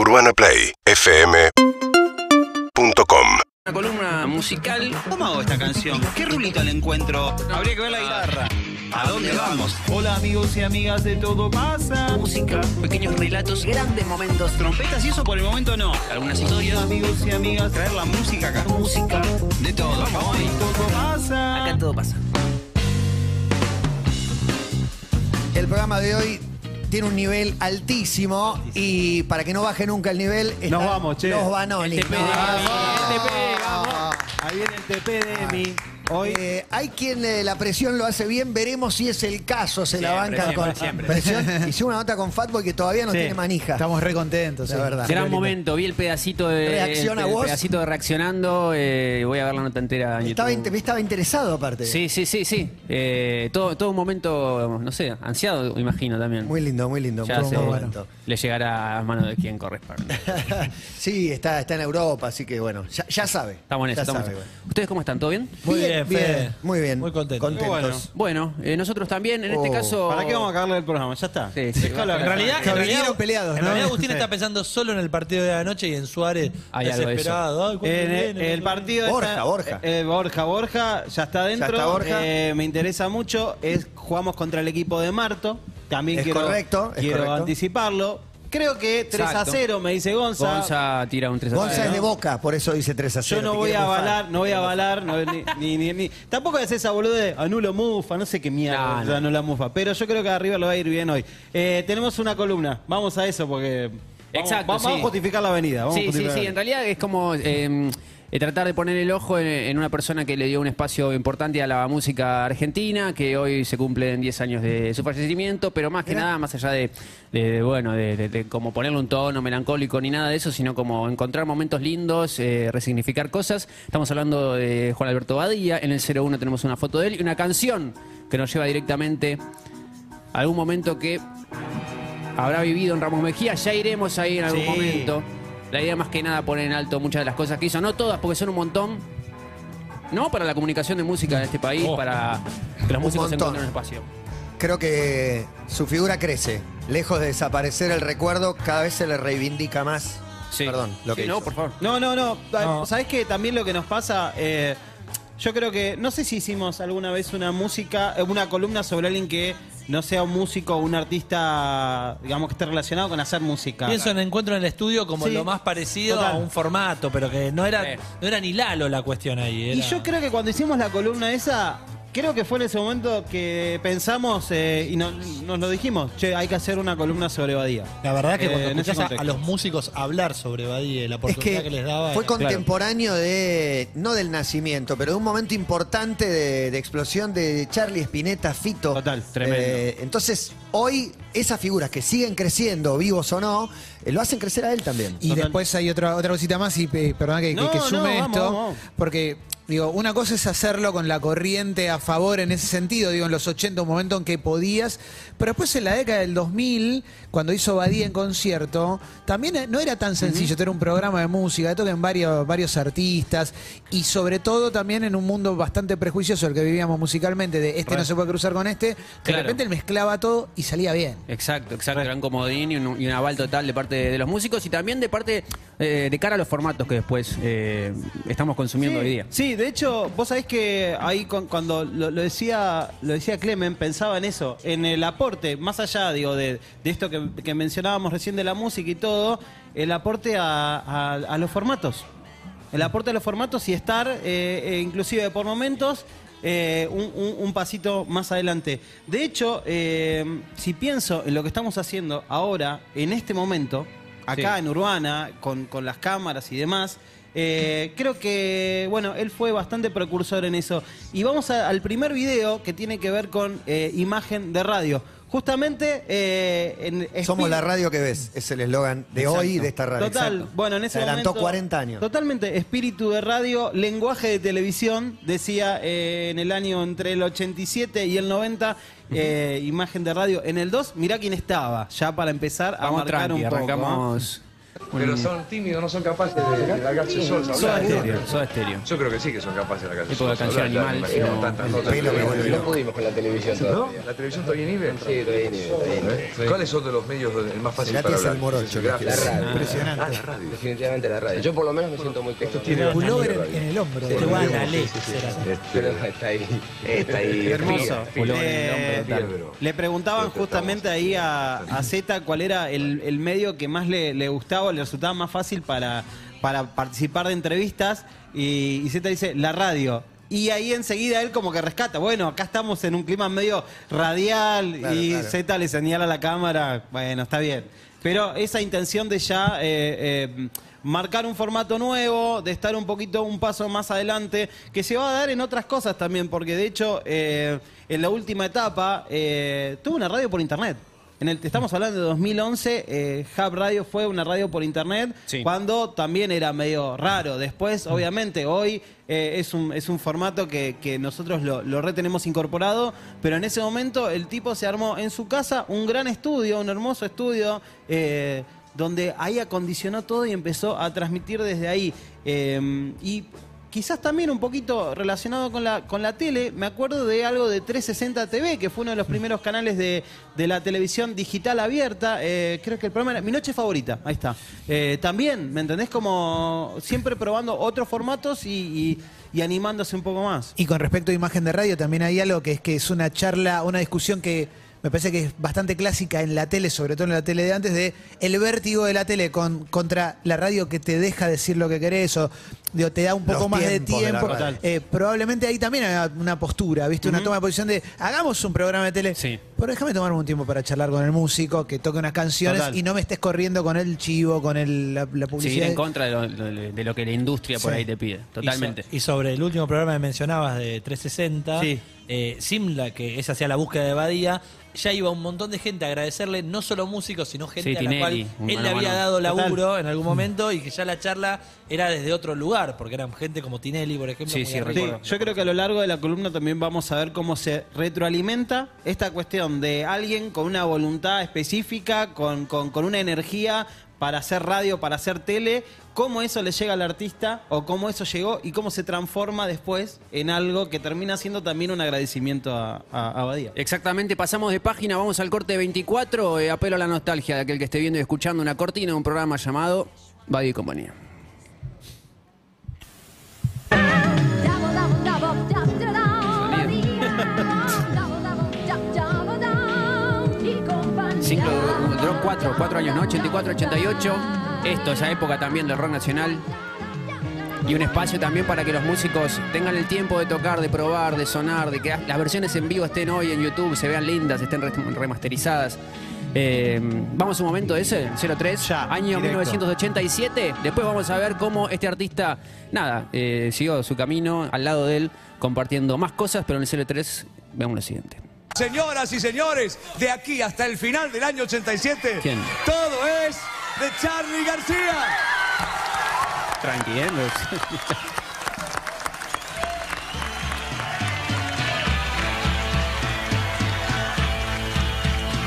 UrbanaPlayFM.com Una columna musical. ¿Cómo hago esta canción? ¿Qué rulito le encuentro? Habría que ver la guitarra. ¿A dónde vamos? Hola amigos y amigas de Todo Pasa. Música, pequeños relatos, grandes momentos, Trompetas y eso por el momento no. algunas historias. Amigos y amigas, traer la música acá. Música, De todo. Hoy todo pasa. acá todo pasa. El programa de hoy tiene un nivel altísimo y para que no baje nunca el nivel están Nos vamos, che. los Banoni. El TP, El TP, vamos. Ahí viene el TP de Emi. Hoy Eh, hay quien eh, la presión lo hace bien, veremos si es el caso, se la Siempre, siempre, con siempre. presión. Hicimos una nota con Fatboy que todavía no Sí. tiene manija. Estamos re contentos, La verdad. Gran lindo. momento, vi el pedacito de. Reacciona el vos. pedacito de reaccionando. eh, voy a ver la nota entera en Estaba, YouTube. inte- estaba interesado aparte. Sí, sí, sí, sí. Eh, todo, todo un momento, no sé, ansiado, imagino también. Muy lindo, muy lindo. ya muy se- buen momento. le llegará a manos de quien corresponde. sí, está, está en Europa, así que bueno, ya, ya sabe. Estamos en eso, Ya estamos en sabe, eso. bueno. ¿Ustedes cómo están? ¿Todo bien? Muy bien, Fede. muy bien. Muy contento. Contentos. Bueno, eh, nosotros también, en este Oh. caso. ¿Para qué vamos a cagarle el programa? Ya está. Sí, sí, acá. En realidad, Que en vinieron peleados, en ¿no? realidad Agustín Sí. está pensando solo en el partido de anoche y en Suárez Hay algo de eso. desesperado. Ay, ¿cuándo En el, viene? el partido Borja, está- Borja. eh, Borja, Borja, ya está dentro. está Borja. Eh, me interesa mucho. Es, jugamos contra el equipo de Marto. También Es quiero, correcto, es quiero correcto. anticiparlo. Creo que 3 a Exacto. 0, me dice Gonza. Gonza tira un 3 a Gonza 0. es de Boca, por eso dice 3 a 0. Yo no te voy a avalar, no voy a avalar, no, ni, ni, ni- ni- Tampoco es esa boludo de anulo mufa, no sé qué mierda No, no. anula mufa. Pero yo creo que arriba lo va a ir bien hoy. Eh, tenemos una columna, vamos a eso porque. Vamos, Exacto, vamos, vamos sí. a justificar la avenida. Vamos a Sí, sí, justificar sí. En realidad es como eh, eh, tratar de poner el ojo en, en una persona que le dio un espacio importante a la música argentina, que hoy se cumplen 10 años de su fallecimiento, pero más que nada, más allá de, de- de, bueno, de, de- de como ponerle un tono melancólico ni nada de eso, sino como encontrar momentos lindos, eh, resignificar cosas. Estamos hablando de Juan Alberto Badía. En el 01 tenemos una foto de él y una canción que nos lleva directamente a algún momento que habrá vivido en Ramos Mejía. Ya iremos ahí en algún Sí. momento. La idea más que nada poner en alto muchas de las cosas que hizo, no todas, porque son un montón. No para la comunicación de música en este país, para que los Un músicos montón. encuentren un espacio. Creo que su figura crece. Lejos de desaparecer el recuerdo, cada vez se le reivindica más. Sí. Perdón, lo Sí, que no, hizo. por favor. No, no, no. No. ¿Sabes qué? También lo que nos pasa. eh, yo creo que. No sé si hicimos alguna vez una música. eh, Una columna sobre alguien que no sea un músico o un artista, digamos, que esté relacionado con hacer música. Pienso en Encuentro en el Estudio como Sí. lo más parecido Total. a un formato, pero que no era, Sí. no era ni Lalo la cuestión ahí. Y era- yo creo que cuando hicimos la columna esa. Creo que fue en ese momento que pensamos eh, y no- nos lo dijimos, che, hay que hacer una columna sobre Badía. La verdad que Eh, cuando en ese escuchás a, contexto. los músicos hablar sobre Badía y la Es oportunidad que, que, les daba. fue era- contemporáneo de, no del nacimiento, pero de un momento importante de, de explosión de Charlie Spinetta, Fito. Total, tremendo. Eh, entonces, hoy esas figuras que siguen creciendo, vivos o no, eh, lo hacen crecer a él también. Y Total. después hay otra otra cosita más, y eh, perdona que, que- No, que no, sume vamos, esto, vamos. porque digo, una cosa es hacerlo con la corriente a favor en ese sentido, digo, en los 80, un momento en que podías, pero después en la década del 2000, cuando hizo Badía en concierto, también no era tan sencillo tener un programa de música, toquen varios, varios artistas, y sobre todo también en un mundo bastante prejuicioso el que vivíamos musicalmente, de este no se puede cruzar con este, de Claro. repente él mezclaba todo y salía bien. Exacto, exacto. Comodín y un, y un aval total de parte de, los músicos y también de parte eh, de cara a los formatos que después eh, estamos consumiendo sí, hoy día. Sí, de hecho, vos sabés que ahí con- cuando lo, lo decía lo decía Clemen, pensaba en eso, en el aporte, más allá, digo, de, de esto que, que mencionábamos recién de la música y todo, el aporte a, a- a los formatos. El aporte a los formatos y estar, eh, eh, inclusive por momentos, eh, un, un- un pasito más adelante. De hecho, eh, si pienso en lo que estamos haciendo ahora, en este momento, acá Sí. en Urbana, con, con las cámaras y demás, eh, creo que, bueno, él fue bastante precursor en eso. Y vamos a- al primer video que tiene que ver con eh, imagen de radio. Justamente eh, en Somos la radio que ves, es el eslogan de Exacto. hoy de esta radio. Total, Exacto. bueno, en ese Se adelantó momento- 40 años. Totalmente, espíritu de radio, lenguaje de televisión, decía eh, en el año entre el 87 y el 90, eh, imagen de radio. En el 2, mirá quién estaba, ya para empezar a Vamos marcar tranqui, un poco. arrancamos. Pero son tímidos, no son capaces de, de largarse solos a Soda hablar. Estéreo, Soda Estéreo. Yo creo que sí que son capaces de largarse de solos a canción hablar. animal, no- pudimos con la televisión. ¿La televisión todavía nivel? Sí, todavía ni todavía ¿Cuáles son de los medios donde- el más fácil para hablar? La radio. Impresionante. Ah, la radio. Definitivamente la radio. Yo por lo menos me siento muy cómodo. tiene- Pullover en, en el hombro. Sí. boludo. Igual, Ale, será. Pero está ahí. Está ahí. Hermoso. en el Eh, hombro, total. pero- Le preguntaban justamente ahí a, a Z cuál era el, el medio que más le, le gustaba o le resultaba más fácil para, para participar de entrevistas. Y, y Z dice, la radio. Y ahí enseguida él como que rescata. Bueno, acá estamos en un clima medio radial Claro, y claro. Z le señala a la cámara. Bueno, está bien. Pero esa intención de ya eh, eh, marcar un formato nuevo, de estar un poquito un paso más adelante, que se va a dar en otras cosas también, porque de hecho eh, en la última etapa eh, tuvo una radio por internet. En el, estamos hablando de 2011, eh, Hub Radio fue una radio por internet, Sí. cuando también era medio raro. Después, obviamente, hoy eh, es, un, es un formato que, que nosotros lo, lo retenemos incorporado, pero en ese momento el tipo se armó en su casa un gran estudio, un hermoso estudio, eh, donde ahí acondicionó todo y empezó a transmitir desde ahí. Y quizás también un poquito relacionado con la, con la tele, me acuerdo de algo de 360 TV, que fue uno de los primeros canales de, de la televisión digital abierta. eh, creo que el programa era Mi Noche Favorita, ahí está. Eh, también, ¿me entendés? Como siempre probando otros formatos y, y- y animándose un poco más. Y con respecto a imagen de radio, también hay algo que es que es una charla, una discusión que me parece que es bastante clásica en la tele, sobre todo en la tele de antes, de el vértigo de la tele con, contra la radio que te deja decir lo que querés o digo, te da un poco Los más de tiempo. Eh, probablemente ahí también hay una postura, ¿viste? Una toma de posición de hagamos un programa de tele. Sí. Pero déjame tomarme un tiempo para charlar con el músico, que toque unas canciones Total. y no me estés corriendo con el chivo, con el, la, publicidad. en contra de lo, de- de lo que la industria por Sí. ahí te pide. Totalmente. Y, so- y sobre el último programa que mencionabas de 360, Sí. Eh, Simla, que esa hacía la búsqueda de Badía, ya iba un montón de gente a agradecerle, no solo músicos, sino gente Sí, a la Tinelli, cual él mano le había mano. dado Total. laburo en algún momento y que ya la charla era desde otro lugar, porque eran gente como Tinelli, por ejemplo. Sí. Sí, recuerdo. yo creo que a lo largo de la columna también vamos a ver cómo se retroalimenta esta cuestión de alguien con una voluntad específica, con, con- con una energía para hacer radio, para hacer tele, cómo eso le llega al artista o cómo eso llegó y cómo se transforma después en algo que termina siendo también un agradecimiento a, a, Badía. Exactamente, pasamos de página, vamos al corte 24, eh, apelo a la nostalgia de aquel que esté viendo y escuchando una cortina de un programa llamado Badía y Compañía. Cinco 84, 4 años, ¿no? 84, 88. Esto, esa época también del rock nacional. Y un espacio también para que los músicos tengan el tiempo de tocar, de probar, de sonar, de que las versiones en vivo estén hoy en YouTube, se vean lindas, estén remasterizadas. Eh, vamos un momento ese, 03, ya, año directo. 1987. Después vamos a ver cómo este artista, nada, eh, siguió su camino al lado de él, compartiendo más cosas, pero en el 03 veamos lo siguiente. Señoras y señores, de aquí hasta el final del año 87, ¿Quién? todo es de Charlie García. Tranqui.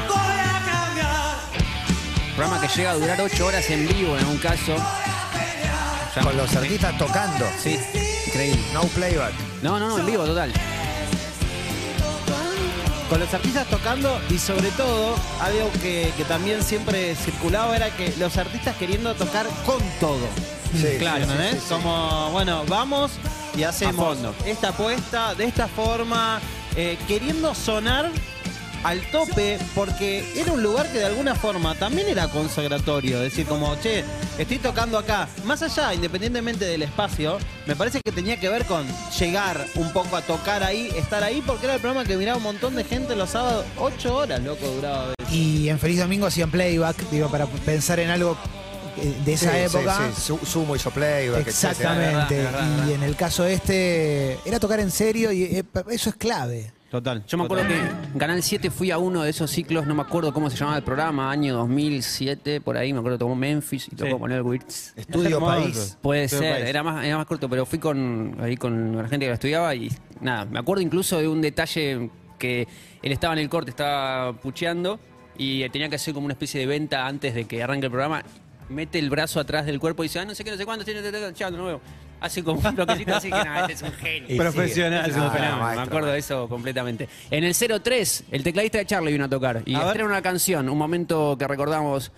Voy a cambiar. Programa que llega a durar 8 horas en vivo en un caso. Ya- Con los artistas tocando. Sí, increíble. No playback. No, no, no, en vivo, total. Con los artistas tocando y sobre todo, algo que, que también siempre circulaba era que los artistas queriendo tocar con todo. Sí, Claro, sí, ¿no sí, es? sí. Como, bueno, vamos y hacemos esta apuesta de esta forma, eh, queriendo sonar al tope, porque era un lugar que de alguna forma también era consagratorio. Es decir, como, che, estoy tocando acá. Más allá, independientemente del espacio, me parece que tenía que ver con llegar un poco a tocar ahí, estar ahí, porque era el programa que miraba un montón de gente los sábados. Ocho horas, loco, duraba. a veces. Y en Feliz Domingo hacían playback, digo, para pensar en algo eh, de esa Sí, sí, época. sí. Su- Sumo hizo playback. Exactamente. Y en el caso este, era tocar en serio y eh, eso es clave. Total. Yo me acuerdo que en Canal 7 fui a uno de esos ciclos, no me acuerdo cómo se llamaba el programa, año 2007, por ahí, me acuerdo, tomó Memphis y tocó Sí. con el Wirtz. Estudio. País. Puede Estudio ser, País. era más, era más corto, pero fui con ahí con la gente que lo estudiaba y nada, me acuerdo incluso de un detalle que él estaba en el corte, estaba pucheando y tenía que hacer como una especie de venta antes de que arranque el programa mete el brazo atrás del cuerpo y dice, ah, no sé qué, no sé cuándo, tiene, chao, de nuevo. Hace como un bloquecito así que nada, este es un genio. Profesional. Es un Ah, fenómeno, me acuerdo de eso completamente. En el 03, el tecladista de Charlie vino a tocar y A ver. estrena una canción, un momento que recordamos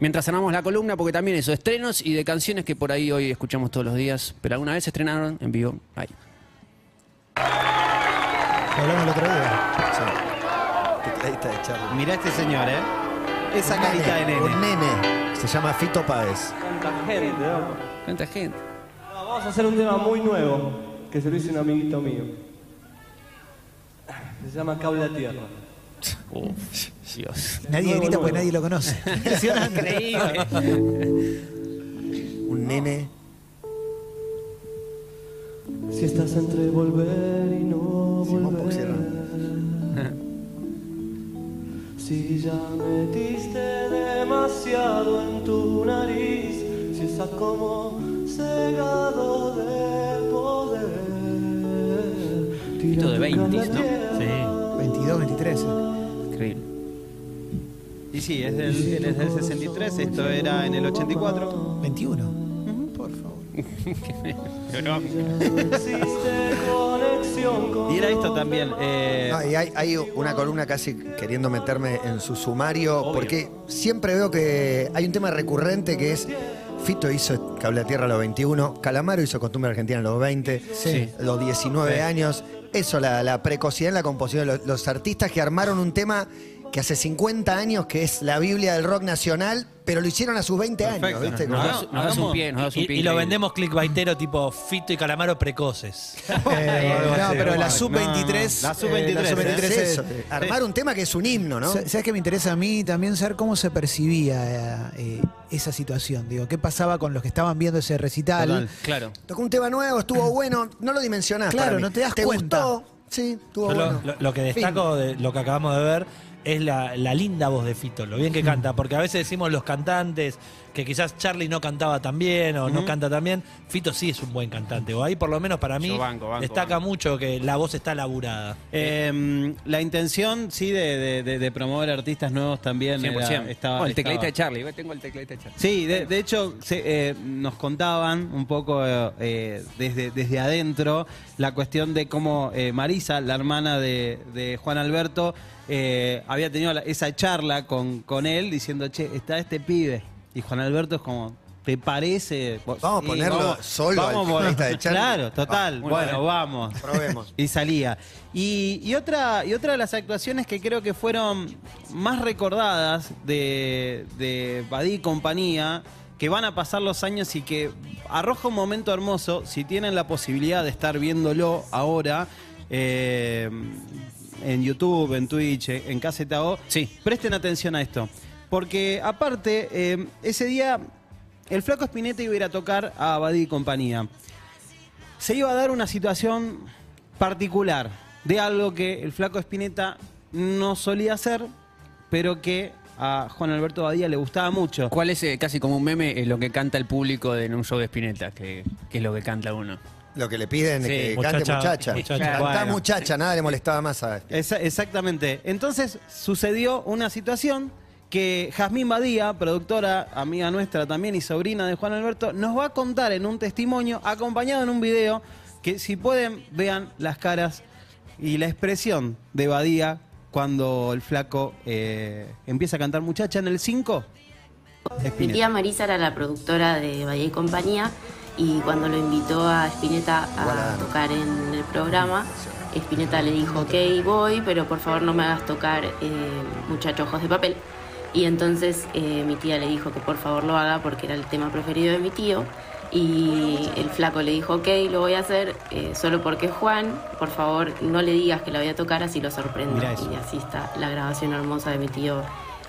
mientras armamos la columna, porque también eso, estrenos y de canciones que por ahí hoy escuchamos todos los días, pero alguna vez se estrenaron en vivo. Ahí. Hablamos el otro día. Tecladista de Charlie. Mirá este señor, ¿eh? Esa Un carita de nene, nene. Un nene. Se llama Fito Páez. Tanta gente, loco. Tanta gente. No, vamos a hacer un tema muy nuevo que se lo hizo un amiguito mío. Se llama Cable a Tierra. Uf, Dios. Nadie Nuevo, grita porque nadie lo conoce. Increíble. Un nene. Si estás entre volver y no volver. Si ya metiste demasiado en tu nariz, si estás como cegado de poder. Fito de tírate 20, cable a ¿no? tierra. 22, 23. eh. Increíble. Y sí, es del, él es del 63, esto era en el 84. 21. Por favor. Conexión con Y era esto también. eh, No, y hay, hay una columna casi queriendo meterme en su sumario, porque siempre veo que hay un tema recurrente que es. Fito hizo Cable a Tierra a los 21, Calamaro hizo Costumbre Argentina a los 20, Sí. los 19 años. Eso, la, la precocidad en la composición. Los, los artistas que armaron un tema que hace 50 años, que es la Biblia del rock nacional, pero lo hicieron a sus 20 años. ¿viste? Nos das, nos das un pie, nos das un Y, pie. y lo increíble. vendemos clickbaitero tipo Fito y Calamaro precoces. Eh, no, pero la No, sub-23. la sub-23, eh, la sub-23 es armar un tema que es un himno, ¿no? Sa- ¿Sabes qué me interesa a mí también saber cómo se percibía eh, esa situación? Digo, ¿qué pasaba con los que estaban viendo ese recital? Total. Claro. Tocó un tema nuevo, estuvo bueno, no lo dimensionás. Claro, para mí. no te das ¿Te cuenta. gustó? Sí, estuvo Yo lo, bueno. lo- lo que destaco de lo que acabamos de ver es la, la linda voz de Fito, lo bien que canta, porque a veces decimos los cantantes que quizás Charlie no cantaba tan bien o no canta tan bien, Fito sí es un buen cantante, o ahí por lo menos para mí Yo banco, banco, destaca banco. mucho que la voz está laburada. eh, la intención, sí, de, de- de- de promover artistas nuevos también. 100%. era- estaba- Oh, el tecladista de Charlie, tengo el tecladista de Charlie. Sí, de, de hecho se- eh, nos contaban un poco eh, desde, desde adentro la cuestión de cómo eh, Marisa, la hermana de, de Juan Alberto, eh, había tenido esa charla con, con él diciendo, che, está este pibe. Y Juan Alberto es como, ¿te parece? Vamos a ponerlo solo al por- tecladista de Charlie. Claro, total. Ah, muy bueno, bien. vamos. Probemos. Y salía. Y, y otra, y otra de las actuaciones que creo que fueron más recordadas de, de Badí y compañía, que van a pasar los años y que arroja un momento hermoso, si tienen la posibilidad de estar viéndolo ahora, eh, en YouTube, en Twitch, en KZO, Sí. presten atención a esto. Porque aparte, eh, ese día el flaco Spinetta iba a ir a tocar a Badí y compañía se iba a dar una situación particular de algo que el flaco Spinetta no solía hacer, pero que a Juan Alberto Badía le gustaba mucho. ¿Cuál es eh, casi como un meme eh, lo que canta el público de- en un show de Spinetta? Que, que es lo que canta uno. Lo que le piden es Sí, que muchacha, cante muchacha. muchacha. Cantá Bueno. muchacha, nada le molestaba más a Esa- exactamente. Entonces sucedió una situación que Jazmín Badía, productora, amiga nuestra también y sobrina de Juan Alberto, nos va a contar en un testimonio, acompañado en un video, que si pueden vean las caras y la expresión de Badía cuando el flaco eh, empieza a cantar muchacha en el 5. Mi tía Marisa era la productora de Valle y Compañía y cuando lo invitó a Spinetta a tocar en el programa, Spinetta le dijo, ok, voy, pero por favor no me hagas tocar eh, Muchacho Ojos de Papel. Y entonces eh, mi tía le dijo que por favor lo haga porque era el tema preferido de mi tío. Y el flaco le dijo, ok, lo voy a hacer eh, solo porque es Juan, por favor no le digas que la voy a tocar, así lo sorprendo. Y así está la grabación hermosa de mi tío,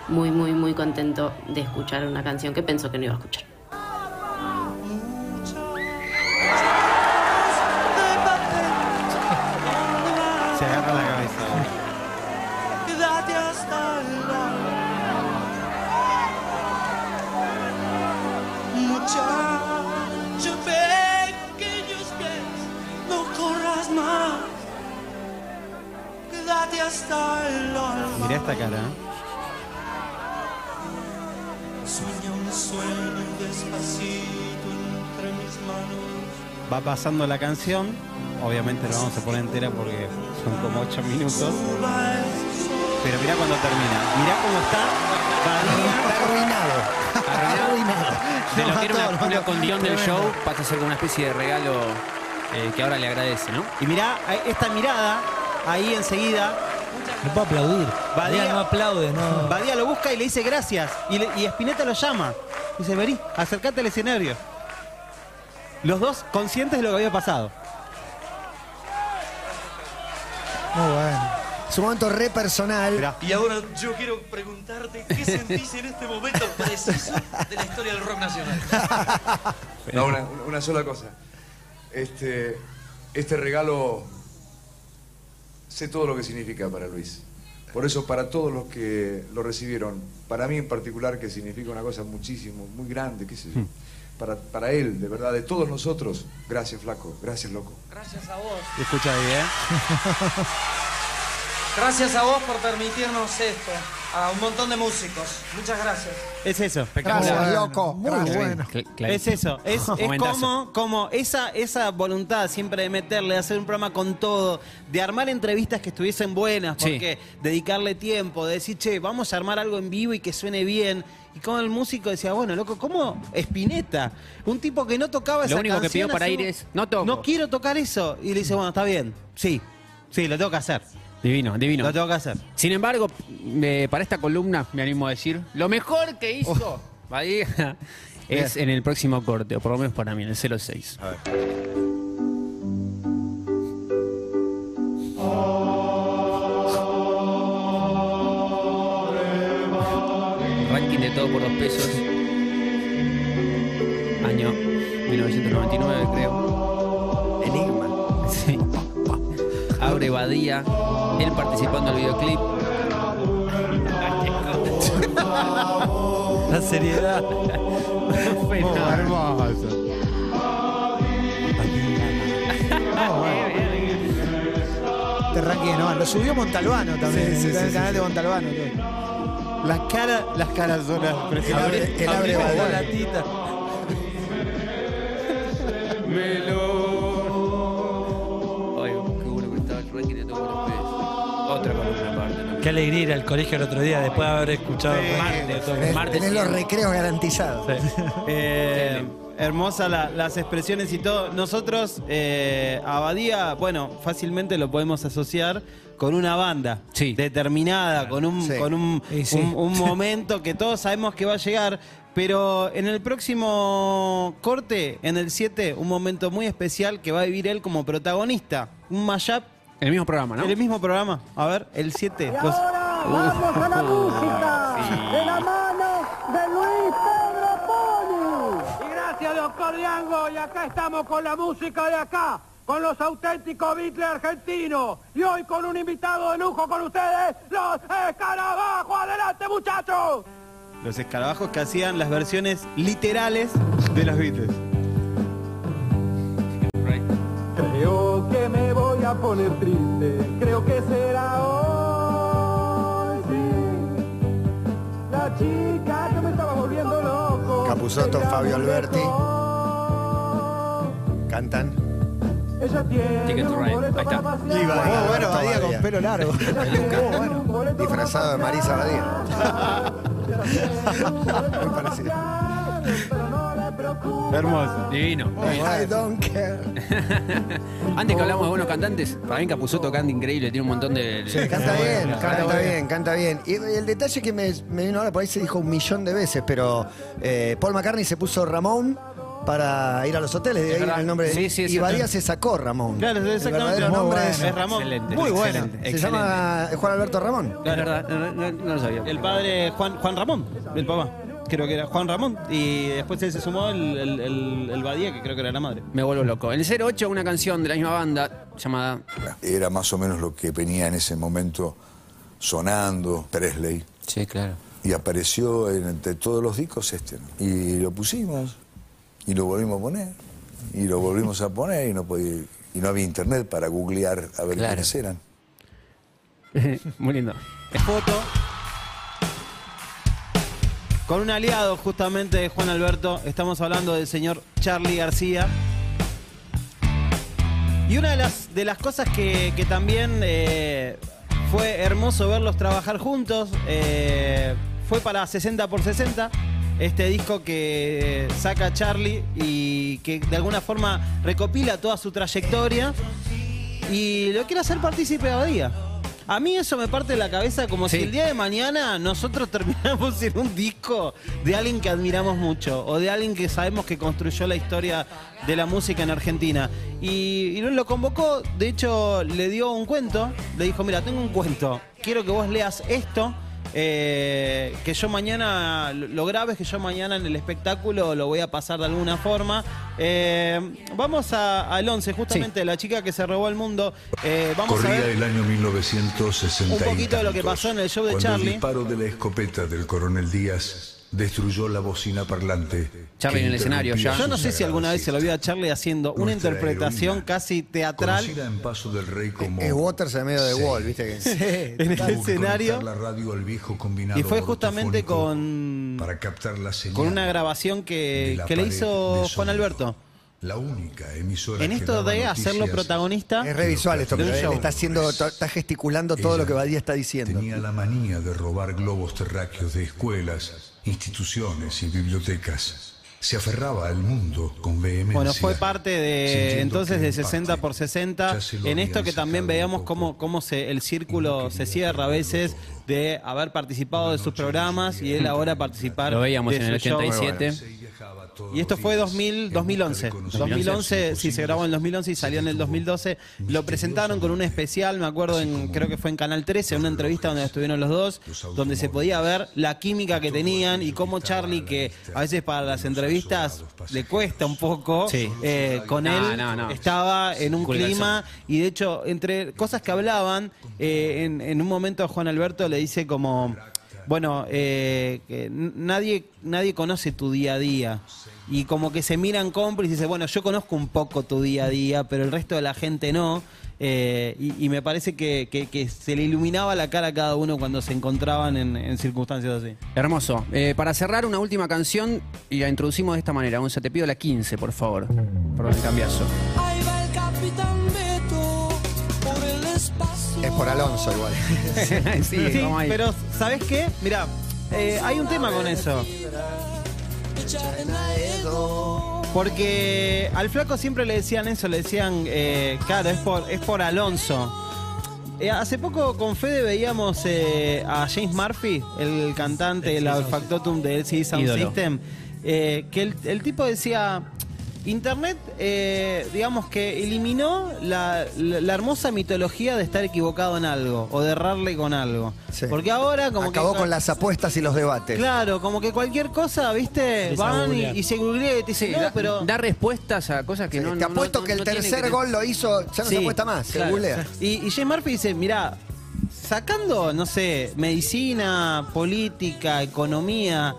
muy, muy, muy contento de escuchar una canción que pensó que no iba a escuchar. Quédate hasta el alma. Mirá esta cara. ¿eh? Sueña un sueño Va pasando la canción. Obviamente la vamos a poner entera porque son como 8 minutos. Pero mirá cuando termina. Mirá cómo está arruinado. Está arruinado. De lo que era una, una mató. condición del show pasa a ser como una especie de regalo eh, que ahora le agradece, ¿no? Y mirá esta mirada ahí enseguida. No puedo aplaudir. Badía- Badía no aplaude, no. Badía lo busca y le dice gracias. Y, le- y Spinetta lo llama. Dice, vení, acercate al escenario. Los dos conscientes de lo que había pasado. Muy bueno. Es un momento re personal. Mirá. Y ahora yo quiero preguntarte qué sentís en este momento preciso de la historia del rock nacional. No, una, una sola cosa. Este, este regalo sé todo lo que significa para Luis. Por eso para todos los que lo recibieron, para mí en particular que significa una cosa muchísimo, muy grande, qué sé yo. Para, para él, de verdad, de todos nosotros, gracias flaco, gracias loco. Gracias a vos. Escucha ahí, ¿eh? Gracias a vos por permitirnos esto. A un montón de músicos. Muchas gracias. Es eso. Gracias, loco. Muy Gracias. bueno. Es eso, es, como, como esa, esa voluntad siempre de meterle, de hacer un programa con todo, de armar entrevistas que estuviesen buenas, Sí. porque dedicarle tiempo, de decir, che, vamos a armar algo en vivo y que suene bien. Y como el músico decía, bueno, loco, ¿cómo Espineta? Un tipo que no tocaba Lo esa único que pidió para ir es, "No toco". No quiero tocar eso. Y le dice, bueno, está bien. Sí, sí, lo tengo que hacer. Divino, divino. Lo tengo que hacer. Sin embargo, eh, para esta columna, me animo a decir, lo mejor que hizo Badía es en el próximo corte, o por lo menos para mí, en el 06. Ranking de todo por dos pesos. Año 1999, creo. Badía, él participando en el videoclip. La seriedad. Te ranking no, lo subió Montalbano también, Sí, sí, en el sí, canal sí, de. Montalbano. todo. Las caras, las caras son las El impresionantes. abre, el abre Abrimos Badía. la latita. Ay, Qué alegría ir al colegio el otro día después de haber escuchado. Martes, todo. Tenés, martes tenés los sí. recreos garantizados. Eh, hermosa la- las expresiones y todo. Nosotros, eh, a Badía, bueno, fácilmente lo podemos asociar con una banda Sí. determinada, con un, Sí. con sí. un- un momento que todos sabemos que va a llegar. Pero en el próximo corte, en el 7, un momento muy especial que va a vivir él como protagonista. Un mashup En el mismo programa, ¿no? en el mismo programa. A ver, el 7. Los- Vamos a la música de la mano de Luis Pedro Poli. Y gracias, doctor Diango. Y acá estamos con la música de acá, con los auténticos Beatles argentinos. Y hoy con un invitado de lujo con ustedes, los Escarabajos. ¡Adelante, muchachos! los escarabajos que hacían las versiones literales de los Beatles. Voy a poner triste, creo que será hoy, sí. La chica que me estaba volviendo loco. Capusotto, ella Fabio me Alberti. dejó. Cantan. Ella tiene Ticket to un Ride. boleto Ahí está. para pasear. Oh, bueno, con pelo largo. Ella tiene un boleto para Disfrazado de Marisa Badía. Muy parecido. pero no le preocupes. Hermoso. Divino. I don't care. Antes que hablamos de buenos cantantes, para mí Capuzotto canta increíble, tiene un montón de... de- Canta bien, canta bien, canta bien. Y el detalle que me, me vino ahora, por ahí se dijo un millón de veces, pero eh, Paul McCartney se puso Ramón para ir a los hoteles, de ahí el nombre Sí, sí, Y. Badía se sacó Ramón. Claro, el exactamente. verdadero Muy nombre bueno. es, Es Ramón. Excelente, Muy bueno. excelente, Se excelente. llama Juan Alberto Ramón. No, no- no lo sabía. El padre Juan, Juan Ramón, el papá. Creo que era Juan Ramón. Y después él se sumó el, el, el- el Badía, que creo que era la madre. Me vuelvo loco. En el 08, una canción de la misma banda llamada Era más o menos lo que venía en ese momento sonando, Presley. Sí, claro. Y apareció en- entre todos los discos este. ¿no? Y lo pusimos, y lo volvimos a poner, y lo volvimos a poner, y no, podía, y no había internet para googlear a ver Claro. quiénes eran. Muy lindo. Foto. Con un aliado justamente de Juan Alberto. Estamos hablando del señor Charlie García. Y una de las, de las cosas que, que también eh, fue hermoso verlos trabajar juntos eh, fue para 60 por 60 este disco que saca Charlie y que de alguna forma recopila toda su trayectoria y lo quiere hacer partícipe de Badía. A mí eso me parte de la cabeza como si el día de mañana nosotros terminamos en un disco de alguien que admiramos mucho o de alguien que sabemos que construyó la historia de la música en Argentina. Y, y lo convocó, de hecho le dio un cuento, le dijo, mira, tengo un cuento, quiero que vos leas esto. Eh, que yo mañana, lo grave es que yo mañana en el espectáculo lo voy a pasar de alguna forma. Eh, vamos a- al 11, justamente, la chica que se robó el mundo. Eh, vamos a Corría ver. el año 1960. Un poquito de lo que pasó en el show de Charlie. El disparo de la escopeta del coronel Díaz destruyó la bocina parlante. Charlie en el escenario ya. Yo no sé si alguna vez se lo vio a Charlie haciendo una Nuestra interpretación casi teatral en Paso del Rey como. Es Waters en medio de Sí. Wall, ¿viste? Que... en el escenario. la radio al viejo combinado Y fue justamente con, para captar la señal con una grabación que, de la que le hizo Juan. Alberto. La única emisora En esto de hacerlo protagonista. Es re visual esto, pero él está haciendo, está gesticulando todo lo que Badía está diciendo. Tenía la manía de robar globos terráqueos de escuelas, instituciones y bibliotecas. Se aferraba al mundo con vehemencia. Bueno, fue parte de entonces de en 60 parte por 60. ya se lo En esto que también veíamos cómo, cómo se, el círculo se cierra a veces de haber participado de sus programas y él ahora participar Lo veíamos de en el su show. 87. Y esto fue 2000, 2011. 2011, sí, se grabó en el 2011 y salió en el 2012. Lo presentaron con un especial, me acuerdo, en, creo que fue en Canal 13, una entrevista donde estuvieron los dos, donde se podía ver la química que tenían y cómo Charlie, que a veces para las entrevistas le cuesta un poco, Sí. eh, con No, él no, no. estaba en un clima y de hecho, entre cosas que hablaban, eh, en, en un momento Juan Alberto le dice como, bueno, eh, que nadie, nadie conoce tu día a día. Y como que se miran cómplices y dice, bueno, yo conozco un poco tu día a día, pero el resto de la gente no. Eh, y, y me parece que, que- que se le iluminaba la cara a cada uno cuando se encontraban en, en circunstancias así. Hermoso. Eh, para cerrar, una última canción y la introducimos de esta manera. Once, te pido la 15, por favor. Perdón el cambiazo. Ahí va el capitán Es por Alonso igual. sí, Sí, vamos ahí. pero ¿sabes qué? Mira, eh, hay un tema con eso. Porque al flaco siempre le decían eso, le decían, eh, claro, es por, es por Alonso. Eh, hace poco con Fede veíamos eh, a James Murphy, el cantante, el factotum de LCD Sound Ídolo. System, eh, que el, el tipo decía, Internet, eh, digamos que eliminó la, la- la hermosa mitología de estar equivocado en algo o de errarle con algo. Sí. Porque ahora como Acabó que... con las apuestas y los debates. Claro, como que cualquier cosa, ¿viste? Van y, y se googlea y te dicen, no, da, pero... da respuestas a cosas que Sí, no te no- apuesto no- que el no tercer que- gol lo hizo, ya no Sí, se apuesta más, se claro. googlea. Y, y James Murphy dice, mira, sacando, no sé, medicina, política, economía,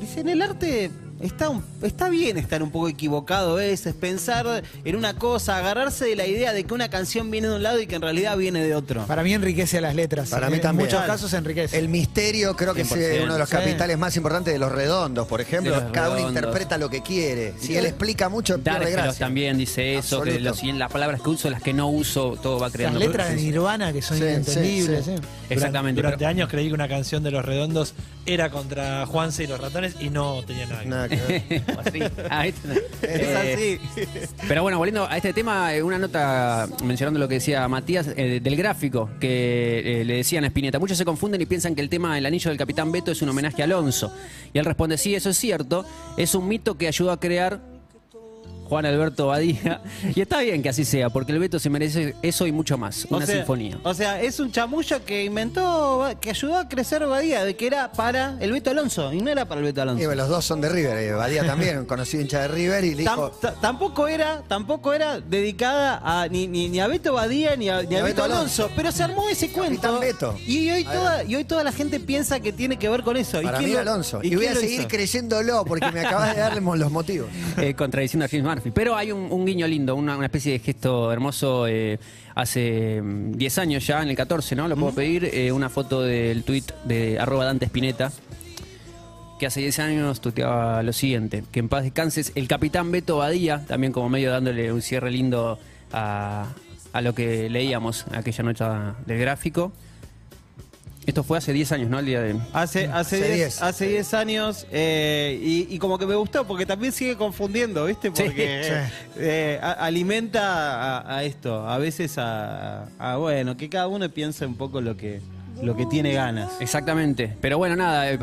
dice, en el arte está, un- está bien estar un poco equivocado a veces, pensar en una cosa, agarrarse de la idea de que una canción viene de un lado y que en realidad viene de otro. Para mí enriquece las letras. Para mí también. En muchos casos enriquece. El misterio creo que es eh, 100%, uno de los sí. capitales más importantes de los redondos, por ejemplo. Cada uno interpreta lo que quiere. Sí. Si él explica mucho, pierde gracia. también dice eso, que Absoluto. los- y en las palabras que uso, las que no uso, todo va Las creando. letras de Nirvana que son Sí, inentendibles. sí. Exactamente. Durante pero- años creí que una canción de los redondos era contra Juanse y los ratones y no tenía nada que ver. Nada que ver. Así. Ah, esto no. Es Eh, así. Pero bueno, volviendo a este tema, eh, una nota mencionando lo que decía Matías eh, del gráfico que eh, le decían a Spinetta. Muchos se confunden y piensan que el tema El anillo del Capitán Beto es un homenaje a Alonso. Y él responde, sí, eso es cierto. Es un mito que ayudó a crear Juan Alberto Badía. Y está bien que así sea, porque el Beto se merece eso y mucho más. Una o sea, sinfonía. O sea, es un chamullo que inventó, que ayudó a crecer Badía, de que era para el Beto Alonso y no era para el Beto Alonso. Y bueno, los dos son de River. eh, Badía también, conocido hincha de River y le dijo. ta- tampoco era tampoco era dedicada a ni, ni, ni a Beto Badía ni a, ni a Beto Alonso, pero se armó ese cuento Beto. y hoy toda y hoy toda la gente piensa que tiene que ver con eso. Para ¿Y mí quién Alonso. ¿y Y, voy a lo seguir hizo? creyéndolo porque me acabas de darle los motivos. eh, contradiciendo a James Murphy. Pero hay un, un guiño lindo, una, una especie de gesto hermoso. eh, hace mm, 10 años ya, en el 14, ¿no? Lo puedo pedir. eh, una foto del tweet de arroba Dante Spinetta. que hace 10 años tuteaba lo siguiente, que en paz descanses el capitán Beto Badía, también como medio dándole un cierre lindo a, a lo que leíamos aquella noche del gráfico. Esto fue hace 10 años, ¿no? El día de... Hace, hace Hace 10 10. hace 10 años eh, y, y como que me gustó porque también sigue confundiendo, ¿viste? Sí, Porque sí. eh, a- alimenta a, a esto, a veces a, a, bueno, que cada uno piense un poco lo que, lo que tiene ganas. Exactamente. Pero bueno, nada, eh,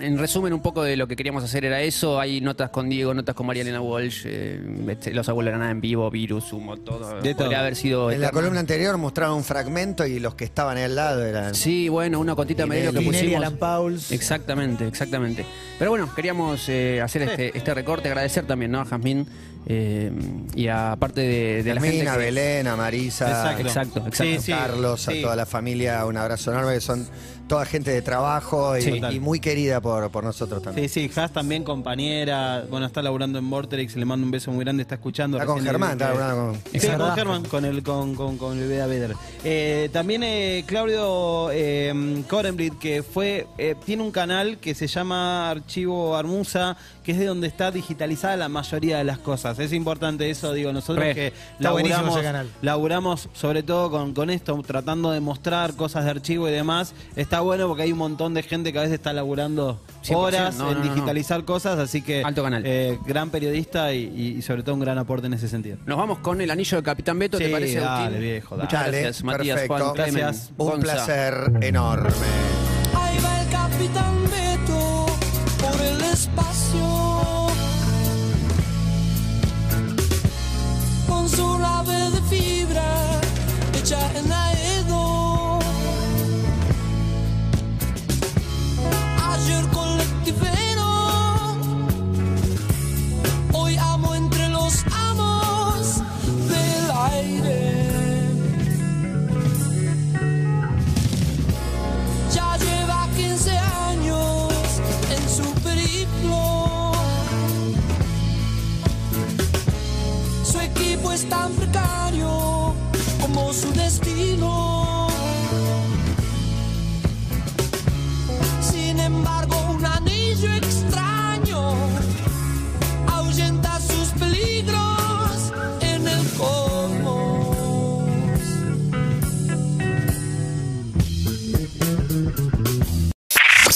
en resumen un poco de lo que queríamos hacer era eso. Hay notas con Diego, notas con Mariana Walsh, eh, este, Los Abuelos de la Nada en vivo, Virus, Humo, todo. De Podría todo. haber sido... En la columna anterior mostraba un fragmento y los que estaban ahí al lado eran. Sí, bueno, una cotita medio que pusimos. Alan Pauls. Exactamente, exactamente. Pero bueno, queríamos eh, hacer este, este recorte, agradecer también ¿no? a Jazmín eh, y a parte de, de la gente. Que- Belén, a Marisa, Exacto. Exacto, exacto. Sí, sí. Carlos, sí. a toda la familia, un abrazo enorme, que son toda gente de trabajo y, Sí. y muy querida por, por nosotros también. Sí, sí, Has también compañera, bueno, está laburando en Vortex, le mando un beso muy grande, está escuchando. Está con Germán, está laburando con- Sí. Germán, con el, con, con, con el Beda Vedder. Eh, también eh, Claudio eh, Korenblit, que fue, eh, tiene un canal que se llama Archivo Armusa, que es de donde está digitalizada la mayoría de las cosas. Es importante eso, digo, nosotros Re. que laburamos, ese canal. laburamos sobre todo con, con esto, tratando de mostrar cosas de archivo y demás. Está bueno porque hay un montón de gente que a veces está laburando 100%, horas no, en no, no, no. digitalizar cosas, así que Alto canal. eh, gran periodista y, y- y sobre todo un gran aporte en ese sentido. Nos vamos con el anillo de Capitán Beto, ¿te Sí, parece, dale, Agustín? viejo, dale. Muchas Dale, gracias, Matías, perfecto. Juan, Clemen, Gracias. Un Gonza. placer enorme. Ahí va el capitán Beto